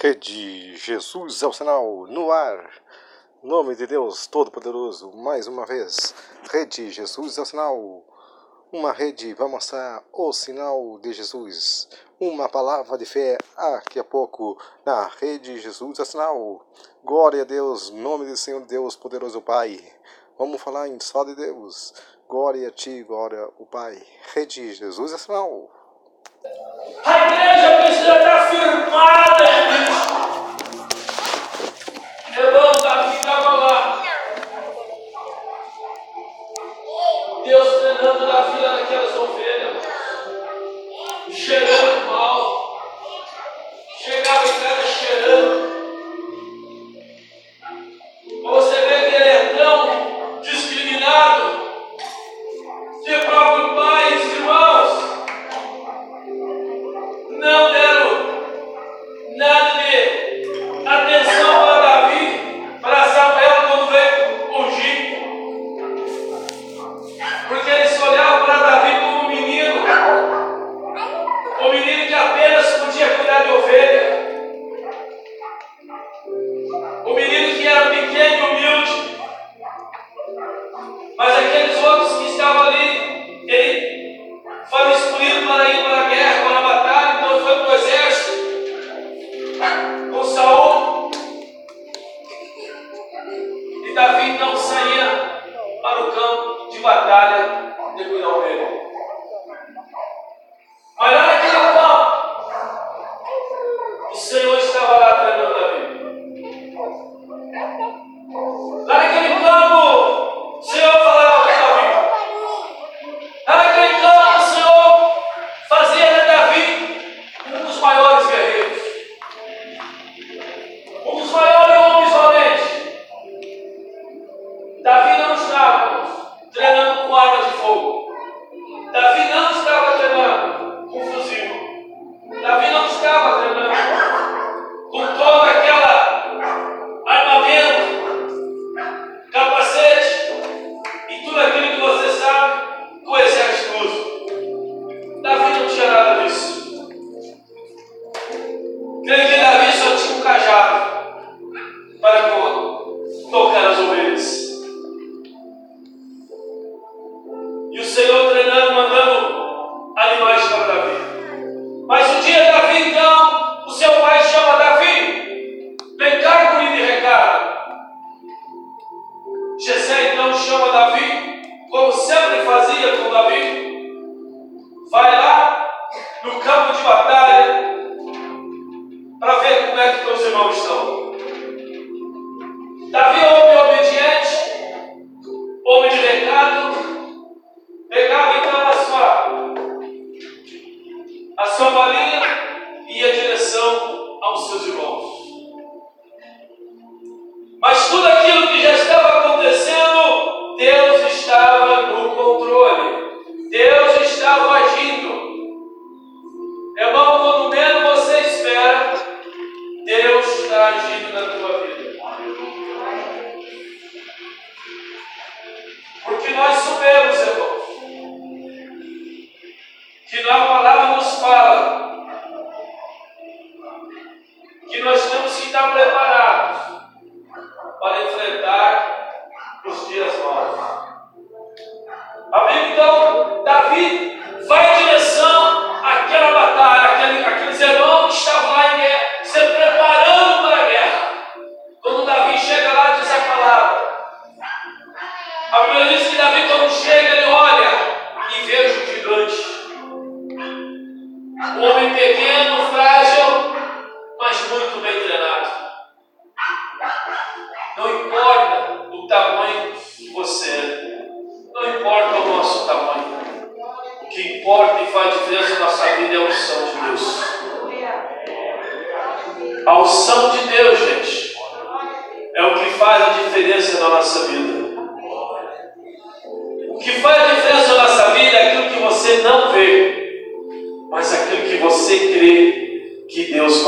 Rede Jesus é o sinal no ar. Nome de Deus Todo-Poderoso, mais uma vez. Rede Jesus é o sinal. Uma rede vai mostrar o sinal de Jesus. Uma palavra de fé daqui a pouco na Rede Jesus é o sinal. Glória a Deus, nome do Senhor Deus Poderoso Pai. Vamos falar em só de Deus. Glória a ti, glória o Pai. Rede Jesus é o sinal. A igreja precisa estar firmada, irmãos. Levanta a vida lá. Deus treinando na vida daquelas ovelhas. Chegando. que nós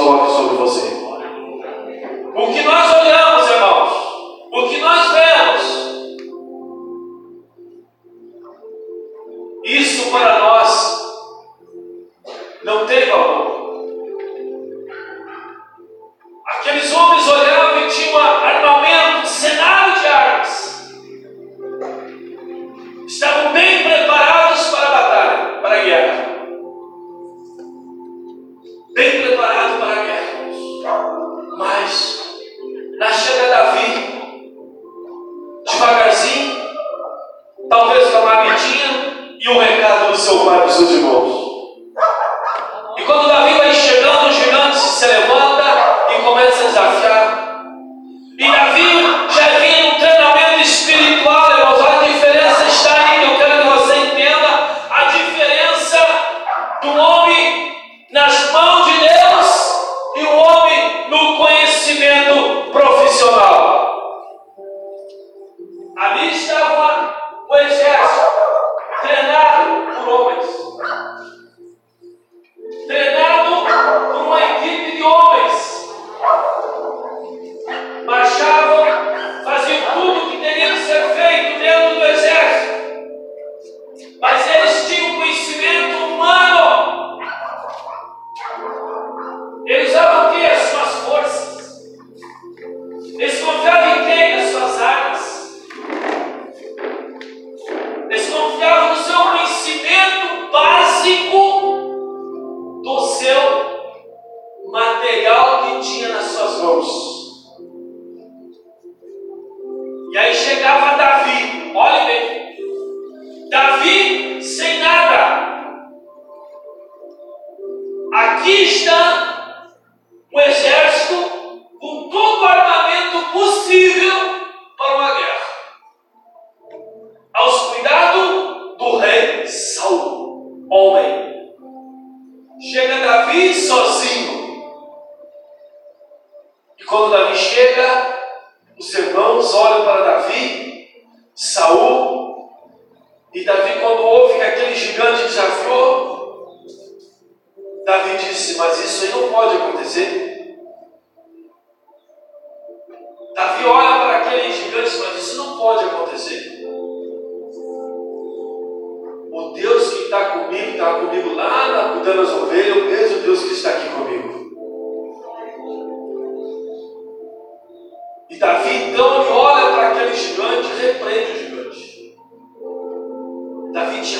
coloque sobre você. E aí chegava Davi. Então ele olha para aquele gigante e repreende o gigante. Davi te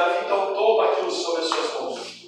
Davi então toma aquilo sobre as suas mãos.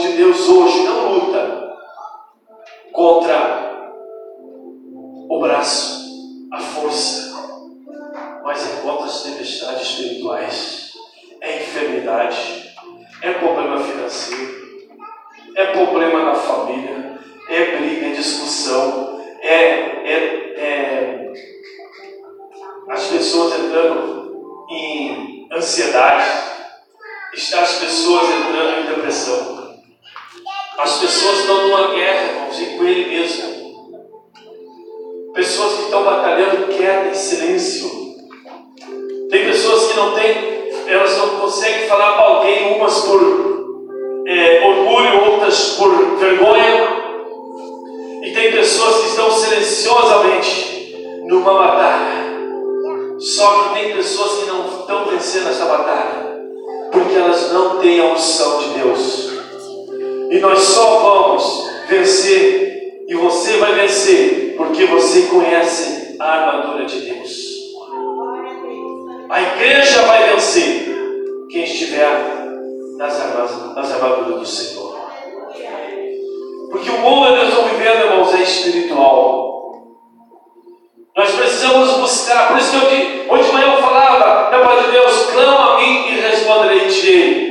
de Deus hoje não luta contra o braço, a força, mas é contra as tempestades espirituais, é enfermidade, é problema financeiro, é problema na família, é briga, é discussão, é, é, é as pessoas entrando em ansiedade, está as pessoas entrando em depressão. As pessoas estão numa guerra, irmãos, e com ele mesmo. Pessoas que estão batalhando quieta em silêncio. Tem pessoas que não têm, elas não conseguem falar para alguém, umas por é, orgulho, outras por vergonha. E tem pessoas que estão silenciosamente numa batalha. Só que tem pessoas que não estão vencendo essa batalha, porque elas não têm a unção de Deus. E nós só vamos vencer, e você vai vencer, porque você conhece a armadura de Deus. A igreja vai vencer quem estiver nas, nas armaduras do Senhor. Porque o mundo que nós estamos vivendo, irmãos, é espiritual. Nós precisamos buscar, por isso que eu, hoje de manhã eu falava, meu Pai de Deus, clama a mim e responderei-te.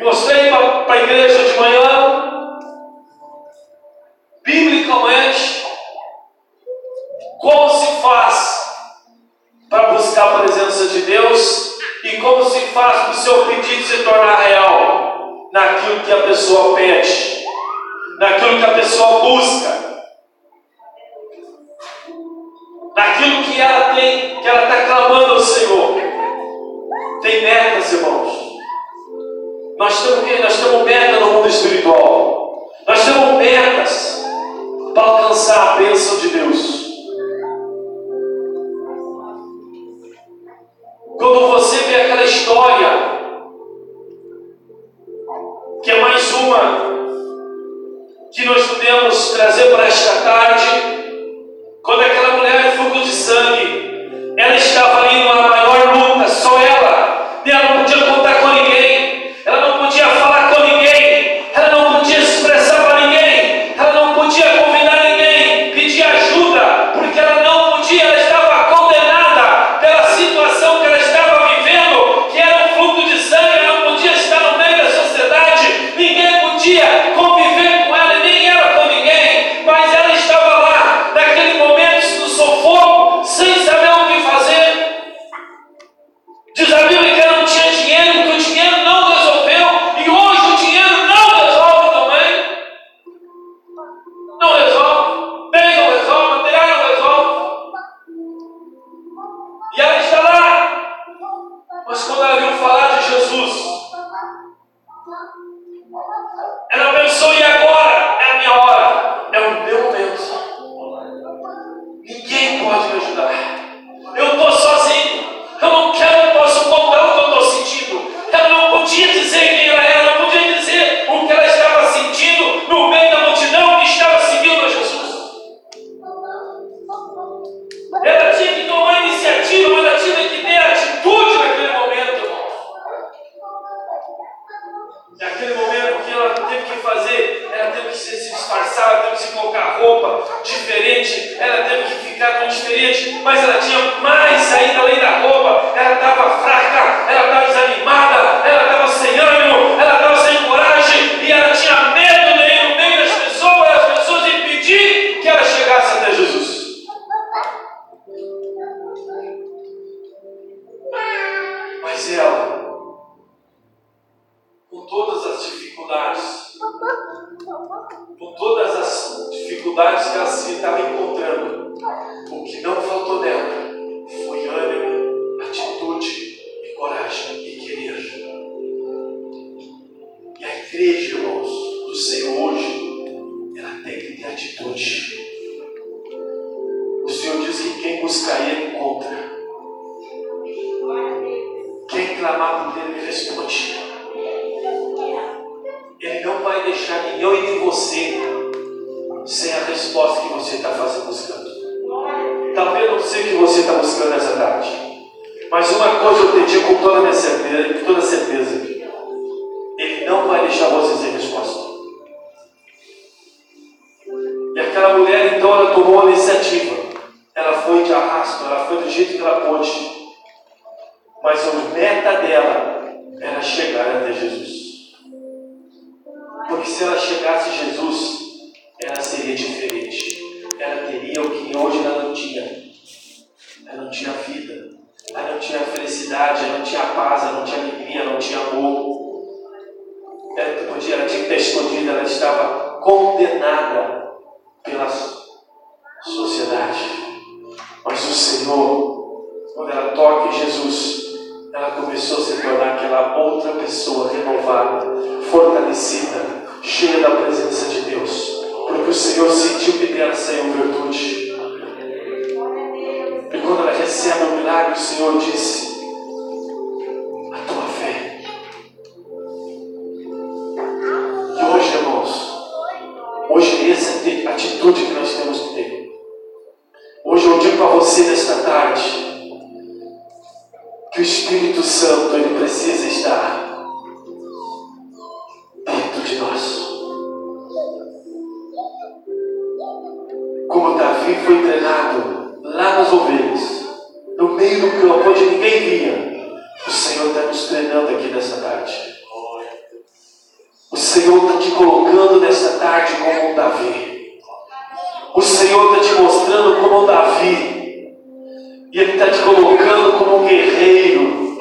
E mostrei para a igreja de manhã, biblicamente, como se faz para buscar a presença de Deus e como se faz para o seu pedido se tornar real naquilo que a pessoa pede, naquilo que a pessoa busca, naquilo que ela tem, que ela está clamando ao Senhor. Tem irmãos. Nós temos, nós temos metas no mundo espiritual. Nós temos metas para alcançar a bênção de Deus. Quando você vê aquela história, que é mais uma que nós podemos trazer para esta tarde, quando aquela mulher fogo de sangue, ela estava ali numa maior Ela não tinha vida. Ela não tinha felicidade, ela não tinha paz, ela não tinha alegria, ela não tinha amor. Ela, podia, ela tinha que estar escondida, ela estava condenada pela sociedade. Mas o Senhor, quando ela toca em Jesus, ela começou a se tornar aquela outra pessoa renovada, fortalecida, cheia da presença de Deus. Porque o Senhor sentiu que dela saiu virtude. Recebe o milagre, o Senhor disse: A tua fé. E hoje, irmãos, hoje essa é a atitude que nós temos que ter. Hoje eu digo para você nesta tarde que o Espírito Santo ele precisa estar dentro de nós. Como Davi foi treinado lá nas ovelhas, no meio do campo onde ninguém via, o Senhor está nos treinando aqui nessa tarde. O Senhor está te colocando nessa tarde como um Davi. O Senhor está te mostrando como um Davi e Ele está te colocando como um guerreiro.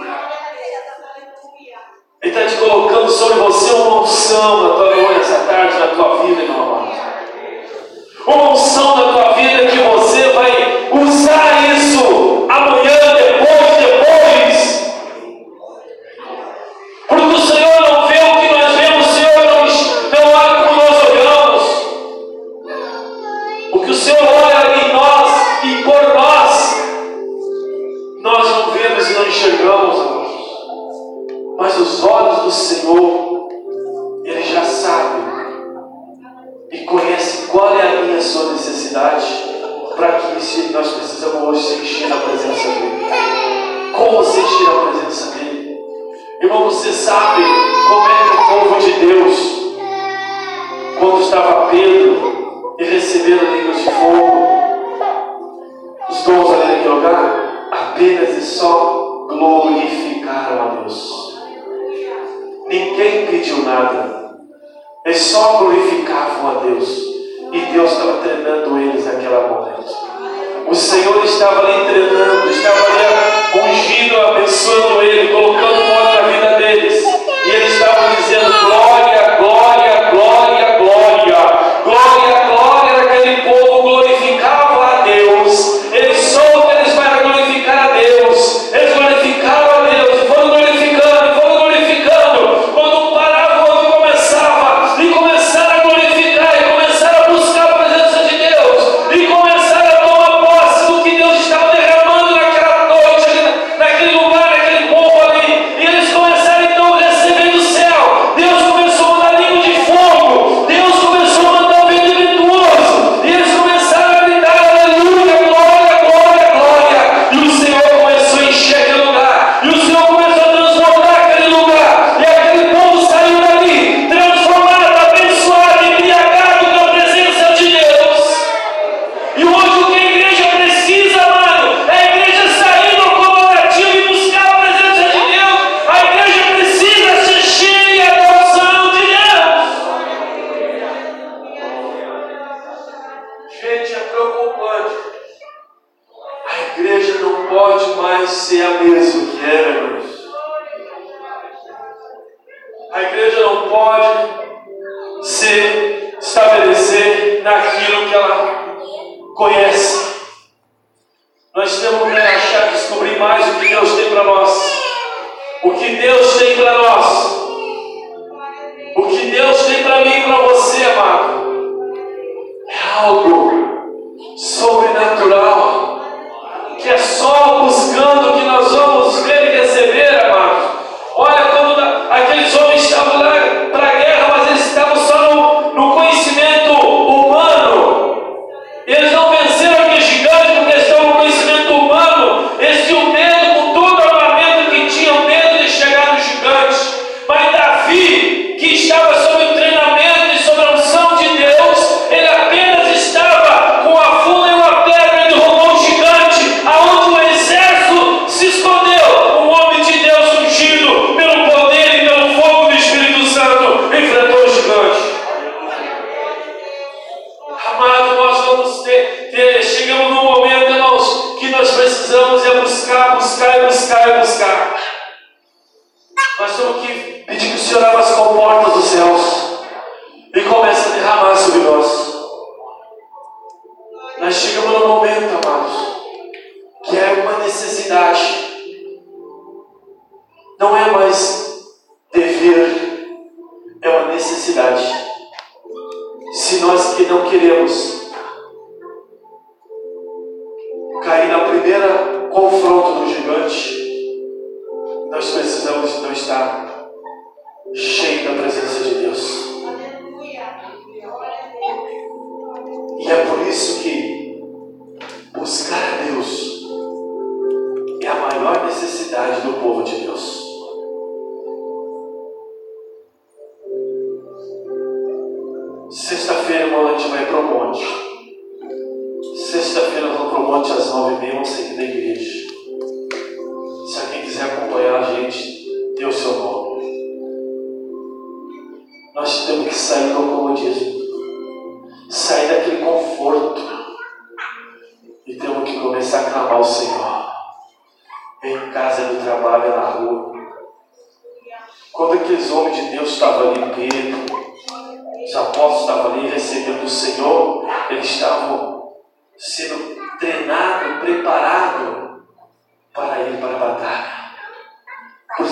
Ele está te colocando sobre você uma unção na tua vida essa tarde, na tua vida, meu amado. Uma unção na a sua necessidade para que se nós precisamos hoje sentir a presença dEle. Como sentir a presença dEle? Irmão, você sabe como é o povo de Deus, quando estava Pedro e receberam línguas de fogo, os dons ali naquele lugar, apenas e só glorificaram a Deus. Ninguém pediu nada, eles só glorificavam a Deus. E Deus estava treinando eles naquela momento. O Senhor estava ali treinando, estava ali ungindo, abençoando ele, colocando modo na vida deles. E eles estavam dizendo glória, glória, pode mais ser a mesma que era. A igreja não pode se estabelecer naquilo que ela conhece.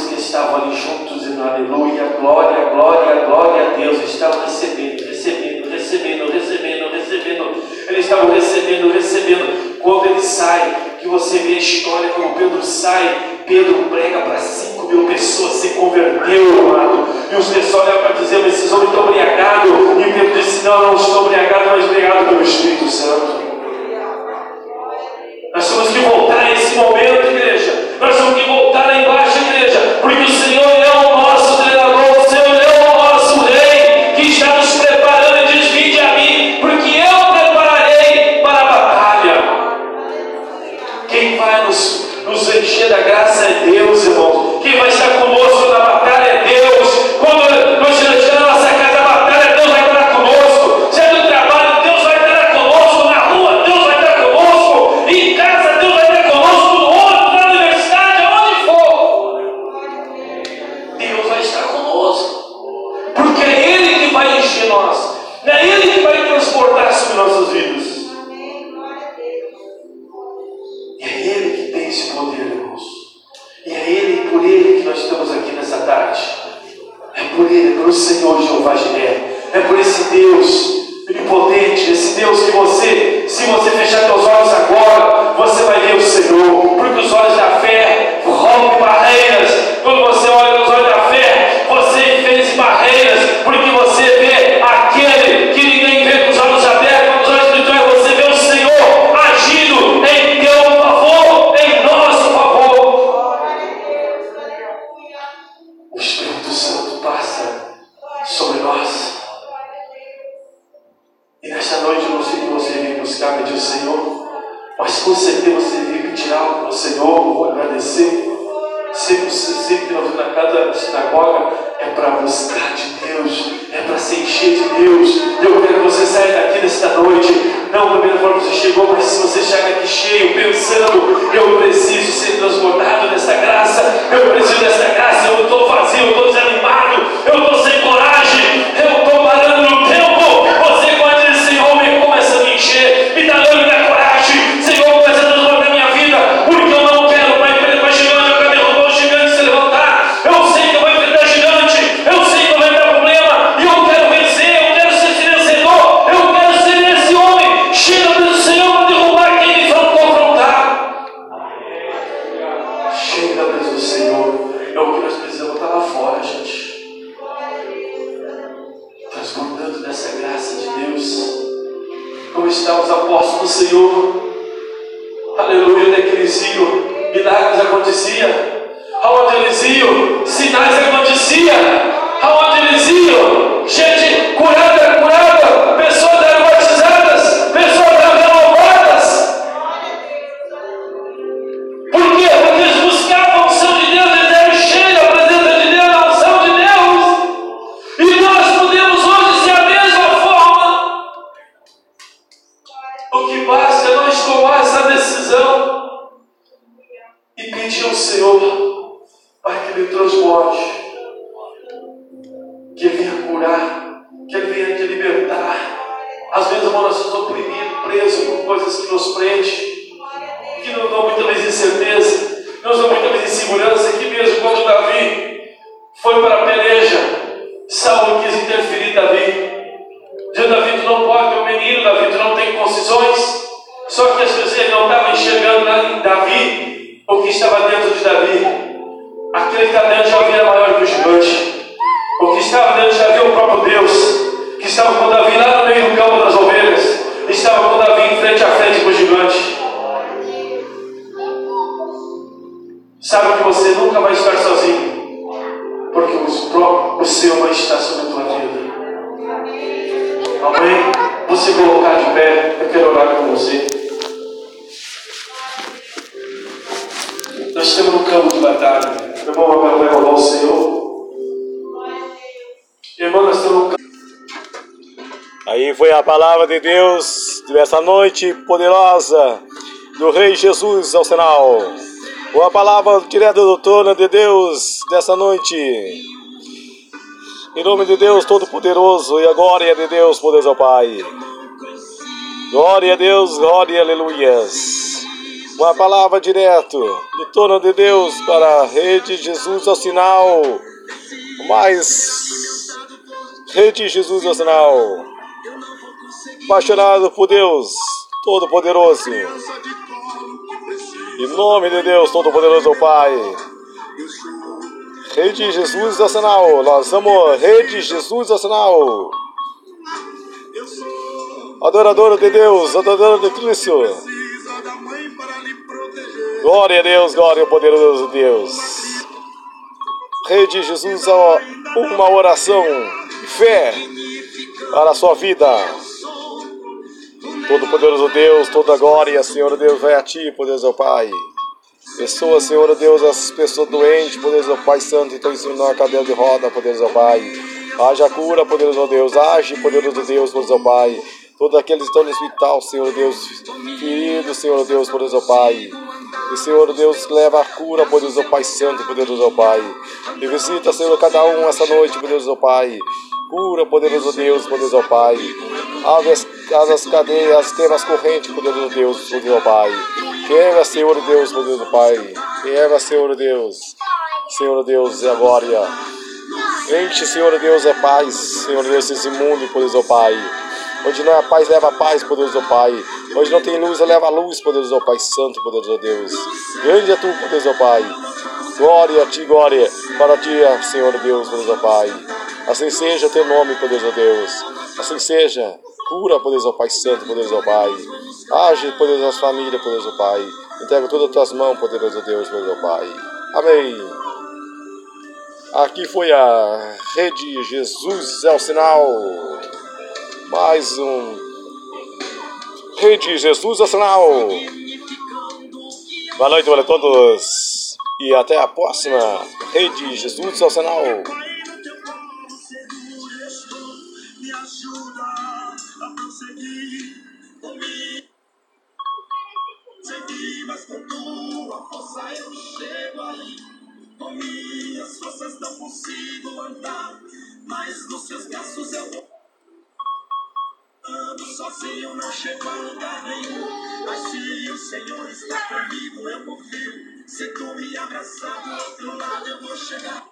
que estavam ali juntos e aleluia, glória, glória, glória a Deus, estavam recebendo, recebendo, recebendo, recebendo, recebendo. Eles estavam recebendo, recebendo. Quando ele sai que você vê a história como Pedro sai, Pedro prega para 5 mil pessoas, se converteu, amado. E os pessoal olham para dizer, mas esses homens estão embriagados. E Pedro disse, não, não estou embriagado, mas obrigado pelo Espírito Santo. estava, eu o Senhor, mas com certeza você vive tirar algo do Senhor, vou agradecer. Sempre, sempre que nós na cada sinagoga é para buscar de Deus, é para se encher de Deus. Eu quero que você saia daqui nesta noite, não da mesma forma que você chegou, mas se você chegar aqui cheio, pensando, eu preciso ser transbordado nessa graça, eu preciso dessa graça, eu estou vazio, eu estou desanimado, eu estou sem coragem, eu estou desfrutando dessa graça de Deus. Como está os apóstolos do Senhor? Aleluia, naqueles é dias, milagres aconteciam. Aonde eles iam, sinais aconteciam. Aonde eles iam, gente curada, curada, Dessa noite poderosa do Rei Jesus ao sinal. Ou a palavra direta do trono de Deus dessa noite. Em nome de Deus Todo-Poderoso e a glória de Deus, poderoso Pai. Glória a Deus, glória, aleluias. Uma palavra direto do trono de Deus para a rede Jesus ao sinal. Mais rede Jesus ao sinal. Apaixonado por Deus Todo-Poderoso. Em nome de Deus Todo-Poderoso Pai. Rede Jesus ao sinal. Nós somos Rede Jesus ao sinal. Adorador de Deus, adorador de Cristo. Glória a Deus, glória ao poderoso Deus. Rede Jesus, uma oração fé para a sua vida. Todo-Poderoso Deus, toda glória, Senhor Deus, vai a Ti, poderoso Pai. Pessoas, Senhor Deus, as pessoas doentes, poderoso Pai Santo, estão ensinando a cadeira de roda, poderoso Pai. Haja cura, poderoso Deus, age, poderoso Deus, poderoso Pai. Todos aqueles que estão no hospital, Senhor Deus, feridos, Senhor Deus, poderoso Pai. E, Senhor Deus, leva a cura, poderoso Pai Santo, poderoso Pai. E visita, Senhor, cada um essa noite, poderoso Pai. Cura, poderoso Deus, poderoso Pai. Abre as, as cadeias, quebra as correntes, poderoso Deus, poderoso Pai. Quebra, Senhor Deus, poderoso Pai. Quebra, Senhor Deus. Senhor Deus, é a glória. Enche, Senhor Deus, é paz. Senhor Deus, esse mundo, poderoso Pai. Onde não é paz, leva paz, poderoso Pai. Onde não tem luz, leva luz, poderoso Pai Santo, poderoso Deus. Grande é tu, poderoso Pai. Glória a ti, glória para ti, Senhor Deus, poderoso Pai. Assim seja teu nome, poderoso Deus. Assim seja. Cura, poderoso Pai Santo, poderoso Pai. Age, poderoso família, poderoso Pai. Entrega todas as tuas mãos, poderoso Deus, poderoso Pai. Amém. Aqui foi a Rede Jesus é o sinal mais um Rede Jesus Nacional. Boa noite, boa noite a todos. E até a próxima Rede Jesus Nacional. Mas com tua força eu chego aí. Com minhas forças não consigo andar, mas nos seus braços eu vou. Ando sozinho, não chego a lugar nenhum. Mas se o Senhor está comigo, eu confio. Se tu me abraçar do outro lado, eu vou chegar.